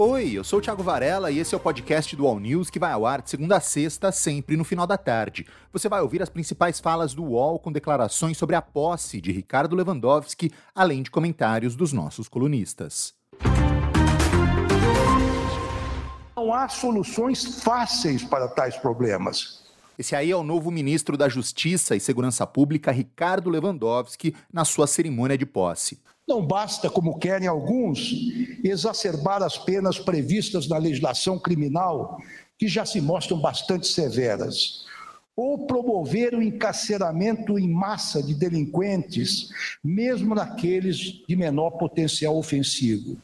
Oi, eu sou o Thiago Varela e esse é o podcast do All News que vai ao ar de segunda a sexta, sempre no final da tarde. Você vai ouvir as principais falas do UOL com declarações sobre a posse de Ricardo Lewandowski, além de comentários dos nossos colunistas. Não há soluções fáceis para tais problemas. Esse aí é o novo ministro da Justiça e Segurança Pública, Ricardo Lewandowski, na sua cerimônia de posse. Não basta, como querem alguns, exacerbar as penas previstas na legislação criminal, que já se mostram bastante severas, ou promover o encarceramento em massa de delinquentes, mesmo naqueles de menor potencial ofensivo.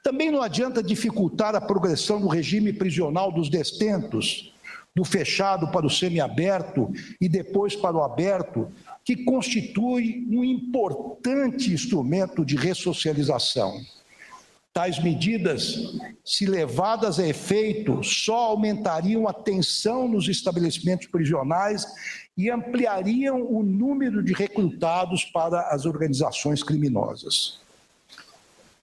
Também não adianta dificultar a progressão do regime prisional dos destentos, do fechado para o semiaberto e depois para o aberto, que constitui um importante instrumento de ressocialização. Tais medidas, se levadas a efeito, só aumentariam a tensão nos estabelecimentos prisionais e ampliariam o número de recrutados para as organizações criminosas.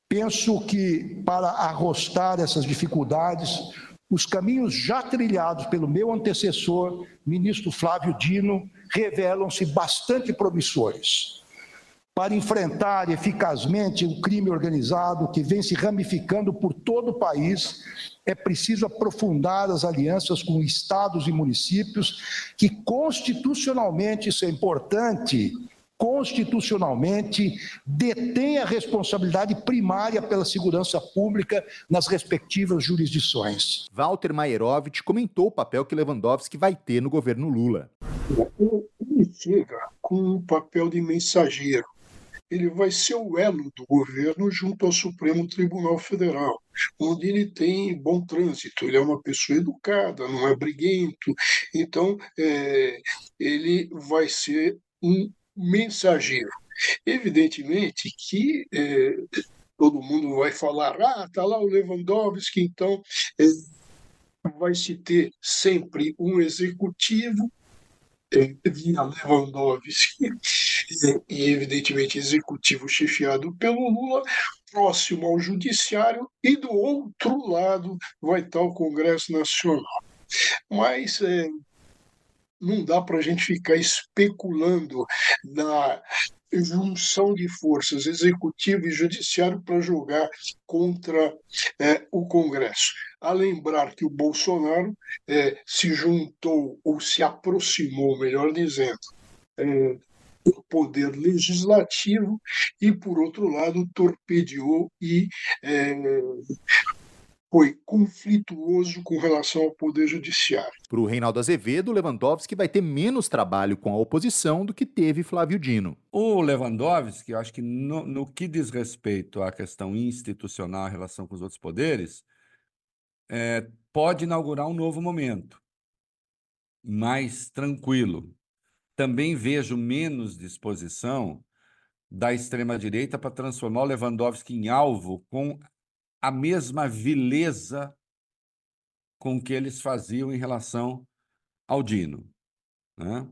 Penso que, para arrostar essas dificuldades, os caminhos já trilhados pelo meu antecessor, ministro Flávio Dino, revelam-se bastante promissores. Para enfrentar eficazmente o crime organizado que vem se ramificando por todo o país, é preciso aprofundar as alianças com estados e municípios, que constitucionalmente, isso é importante, constitucionalmente detém a responsabilidade primária pela segurança pública nas respectivas jurisdições. Walter Maierovitch comentou o papel que Lewandowski vai ter no governo Lula. Ele chega com um papel de mensageiro. Ele vai ser o elo do governo junto ao Supremo Tribunal Federal, onde ele tem bom trânsito. Ele é uma pessoa educada, não é briguento. Então, é, ele vai ser um mensageiro. Evidentemente que é, todo mundo vai falar, ah, está lá o Lewandowski, então é, vai se ter sempre um executivo via Lewandowski e, evidentemente, executivo chefiado pelo Lula, próximo ao judiciário, e do outro lado vai estar o Congresso Nacional. Mas é, não dá para a gente ficar especulando na junção de forças executivo e judiciário para jogar contra é, o Congresso. A lembrar que o Bolsonaro é, se juntou ou se aproximou, melhor dizendo, é, do poder legislativo e, por outro lado, torpedeou e é, foi conflituoso com relação ao Poder Judiciário. Para o Reinaldo Azevedo, Lewandowski vai ter menos trabalho com a oposição do que teve Flávio Dino. O Lewandowski, eu acho que no, no que diz respeito à questão institucional em relação com os outros poderes, é, pode inaugurar um novo momento, mais tranquilo. Também vejo menos disposição da extrema-direita para transformar o Lewandowski em alvo com a mesma vileza com que eles faziam em relação ao Dino. Né?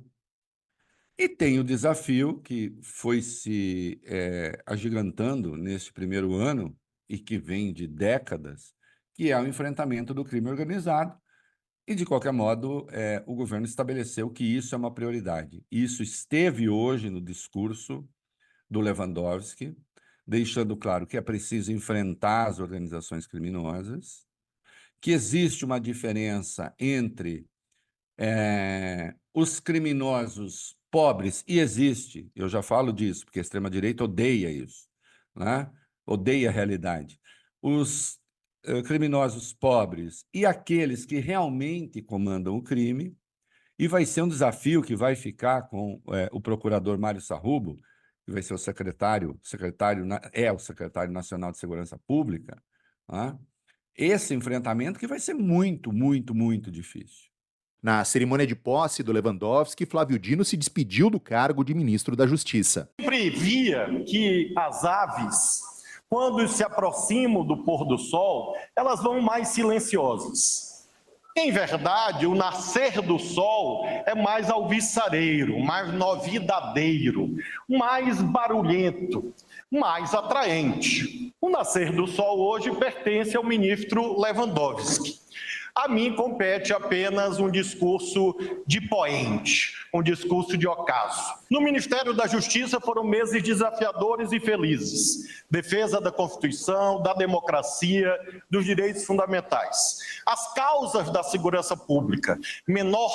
E tem o desafio que foi se é, agigantando neste primeiro ano e que vem de décadas, que é o enfrentamento do crime organizado. E, de qualquer modo, é, o governo estabeleceu que isso é uma prioridade. Isso esteve hoje no discurso do Lewandowski, deixando claro que é preciso enfrentar as organizações criminosas, que existe uma diferença entre é, os criminosos pobres, e existe, eu já falo disso, porque a extrema-direita odeia isso, né? odeia a realidade. Os uh, criminosos pobres e aqueles que realmente comandam o crime, e vai ser um desafio que vai ficar com é, o procurador Mário Sarrubo, que vai ser o secretário, secretário é o secretário nacional de segurança pública, né? esse enfrentamento que vai ser muito, muito, muito difícil. Na cerimônia de posse do Lewandowski, Flávio Dino se despediu do cargo de ministro da Justiça. Previa que as aves, quando se aproximam do pôr do sol, elas vão mais silenciosas. Em verdade, o nascer do sol é mais alvissareiro, mais novidadeiro, mais barulhento. mais atraente. O nascer do sol hoje pertence ao ministro Lewandowski. A mim compete apenas um discurso de poente, um discurso de ocaso. No Ministério da Justiça foram meses desafiadores e felizes. Defesa da Constituição, da democracia, dos direitos fundamentais. As causas da segurança pública, menor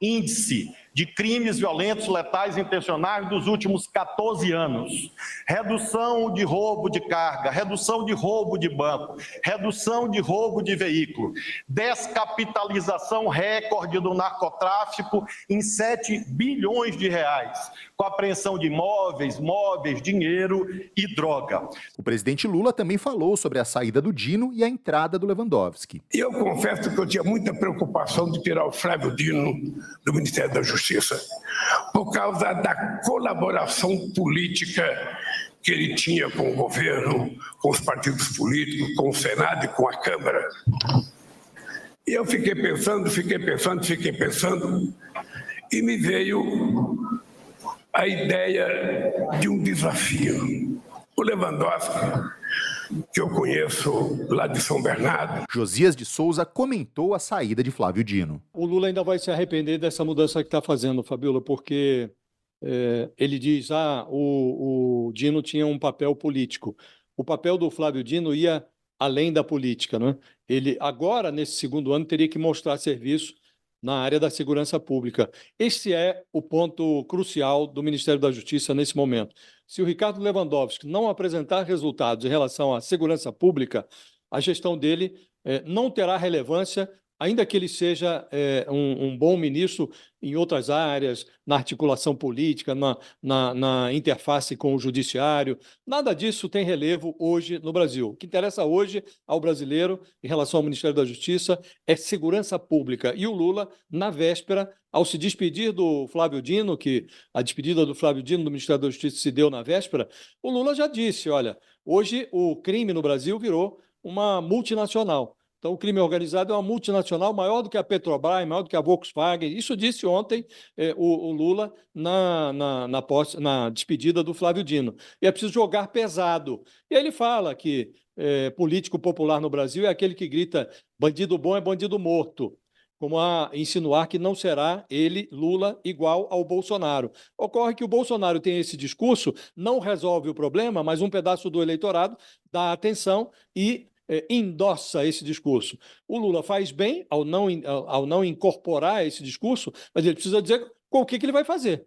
índice de crimes violentos, letais intencionais dos últimos 14 anos. Redução de roubo de carga, redução de roubo de banco, redução de roubo de veículo, descapitalização recorde do narcotráfico em 7 bilhões de reais, com apreensão de imóveis, móveis, dinheiro e droga. O presidente Lula também falou sobre a saída do Dino e a entrada do Lewandowski. Eu confesso que eu tinha muita preocupação de tirar o Flávio Dino do Ministério da Justiça Justiça, por causa da colaboração política que ele tinha com o governo, com os partidos políticos, com o Senado e com a Câmara. E eu fiquei pensando, fiquei pensando, fiquei pensando, e me veio a ideia de um desafio. O Lewandowski que eu conheço lá de São Bernardo. Josias de Souza comentou a saída de Flávio Dino. O Lula ainda vai se arrepender dessa mudança que está fazendo, Fabiola, porque é, ele diz: ah, o, o Dino tinha um papel político. O papel do Flávio Dino ia além da política, né? Ele agora nesse segundo ano teria que mostrar serviço na área da segurança pública. Esse é o ponto crucial do Ministério da Justiça nesse momento. Se o Ricardo Lewandowski não apresentar resultados em relação à segurança pública, a gestão dele eh, não terá relevância ainda que ele seja é, um, um, bom ministro em outras áreas, na articulação política, na, na, na, interface com o judiciário, nada disso tem relevo hoje no Brasil. O que interessa hoje ao brasileiro, em relação ao Ministério da Justiça, é segurança pública. E o Lula, na véspera, ao se despedir do Flávio Dino, que a despedida do Flávio Dino do Ministério da Justiça se deu na véspera, o Lula já disse: olha, hoje o crime no Brasil virou uma multinacional. Então, o crime organizado é uma multinacional maior do que a Petrobras, maior do que a Volkswagen. Isso disse ontem eh, o, o, Lula na, na, na, posse, na, despedida do Flávio Dino. E é preciso jogar pesado. E ele fala que eh, político popular no Brasil é aquele que grita bandido bom é bandido morto como a insinuar que não será ele, Lula, igual ao Bolsonaro. Ocorre que o Bolsonaro tem esse discurso, não resolve o problema, mas um pedaço do eleitorado dá atenção e é, endossa esse discurso. O Lula faz bem ao não, ao não incorporar esse discurso, mas ele precisa dizer com o que, que ele vai fazer.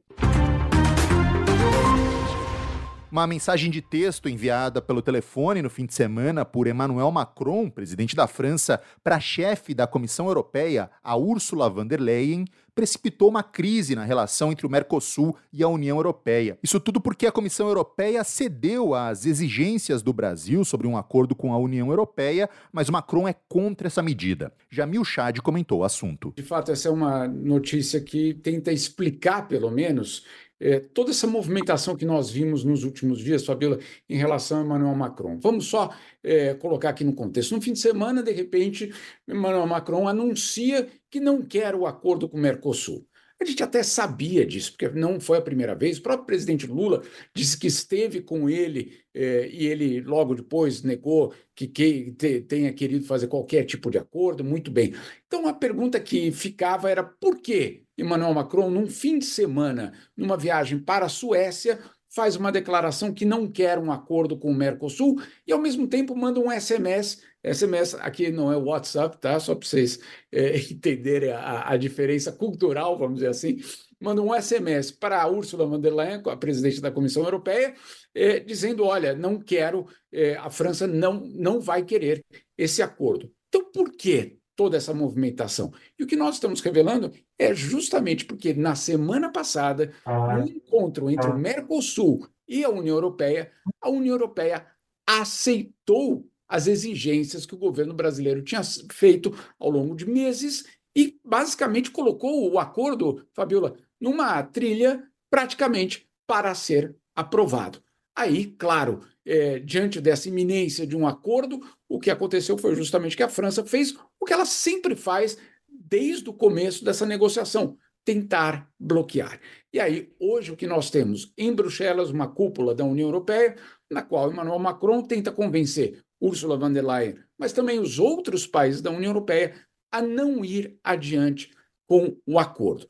Uma mensagem de texto enviada pelo telefone no fim de semana por Emmanuel Macron, presidente da França, para a chefe da Comissão Europeia, a Ursula von der Leyen, precipitou uma crise na relação entre o Mercosul e a União Europeia. Isso tudo porque a Comissão Europeia cedeu às exigências do Brasil sobre um acordo com a União Europeia, mas Macron é contra essa medida. Jamil Chad comentou o assunto. De fato, essa é uma notícia que tenta explicar, pelo menos, é, toda essa movimentação que nós vimos nos últimos dias, Fabiola, em relação a Emmanuel Macron. Vamos só é, colocar aqui no contexto. No fim de semana, de repente, Emmanuel Macron anuncia que não quer o acordo com o Mercosul. A gente até sabia disso, porque não foi a primeira vez. O próprio presidente Lula disse que esteve com ele eh, e ele logo depois negou que, que te, tenha querido fazer qualquer tipo de acordo. Muito bem. Então a pergunta que ficava era por que Emmanuel Macron, num fim de semana, numa viagem para a Suécia, faz uma declaração que não quer um acordo com o Mercosul e, ao mesmo tempo, manda um SMS. SMS aqui não é WhatsApp, tá? Só para vocês é, entenderem a, a, diferença cultural, vamos dizer assim. Manda um SMS para a Ursula von der Leyen, a presidente da Comissão Europeia, é, dizendo: olha, não quero, é, a França não, não vai querer esse acordo. Então, por quê toda essa movimentação. E o que nós estamos revelando é justamente porque na semana passada, ah. no encontro entre o ah. Mercosul e a União Europeia, a União Europeia aceitou as exigências que o governo brasileiro tinha feito ao longo de meses e basicamente colocou o acordo, Fabiola, numa trilha praticamente para ser aprovado. Aí, claro, é, diante dessa iminência de um acordo, o que aconteceu foi justamente que a França fez o que ela sempre faz desde o começo dessa negociação: tentar bloquear. E aí, hoje, o que nós temos em Bruxelas, uma cúpula da União Europeia, na qual Emmanuel Macron tenta convencer Ursula von der Leyen, mas também os outros países da União Europeia, a não ir adiante com o acordo.